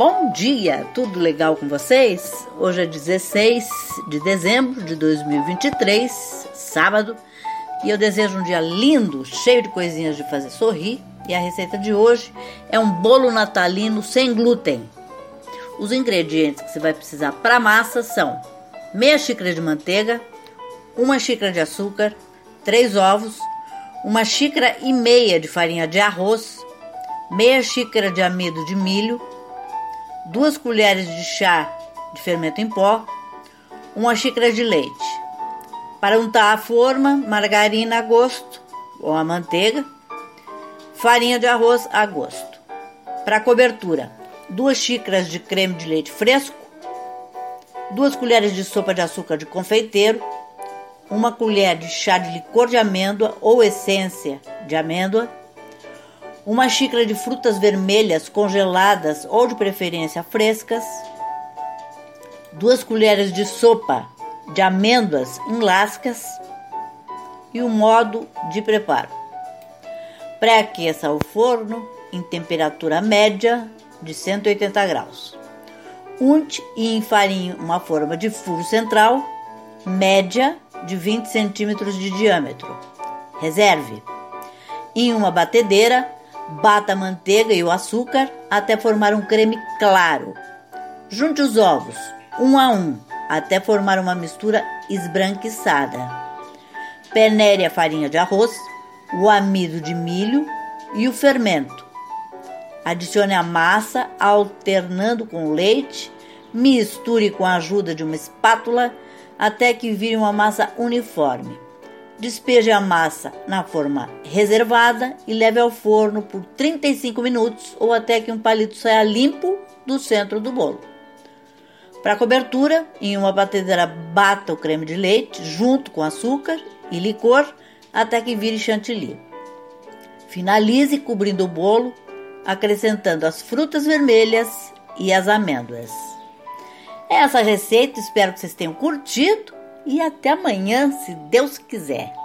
Bom dia, tudo legal com vocês? Hoje é 16 de dezembro de 2023, sábado, e eu desejo um dia lindo, cheio de coisinhas de fazer sorrir. E a receita de hoje é um bolo natalino sem glúten. Os ingredientes que você vai precisar para a massa são meia xícara de manteiga, uma xícara de açúcar, três ovos, uma xícara e meia de farinha de arroz, meia xícara de amido de milho, duas colheres de chá de fermento em pó, uma xícara de leite. Para untar a forma, margarina a gosto ou a manteiga, farinha de arroz a gosto. Para cobertura, duas xícaras de creme de leite fresco, duas colheres de sopa de açúcar de confeiteiro, uma colher de chá de licor de amêndoa ou essência de amêndoa, uma xícara de frutas vermelhas congeladas ou de preferência frescas, duas colheres de sopa de amêndoas em lascas e o modo de preparo. Pré-aqueça o forno em temperatura média de 180 graus. Unte e enfarinhe uma forma de furo central média de 20 centímetros de diâmetro. Reserve. Em uma batedeira, bata a manteiga e o açúcar até formar um creme claro. Junte os ovos, um a um, até formar uma mistura esbranquiçada. Peneire a farinha de arroz, o amido de milho e o fermento. Adicione a massa alternando com leite, misture com a ajuda de uma espátula até que vire uma massa uniforme. Despeje a massa na forma reservada e leve ao forno por 35 minutos ou até que um palito saia limpo do centro do bolo. Para cobertura, em uma batedeira bata o creme de leite junto com açúcar e licor até que vire chantilly. Finalize cobrindo o bolo, acrescentando as frutas vermelhas e as amêndoas. Essa receita, espero que vocês tenham curtido e até amanhã, se Deus quiser.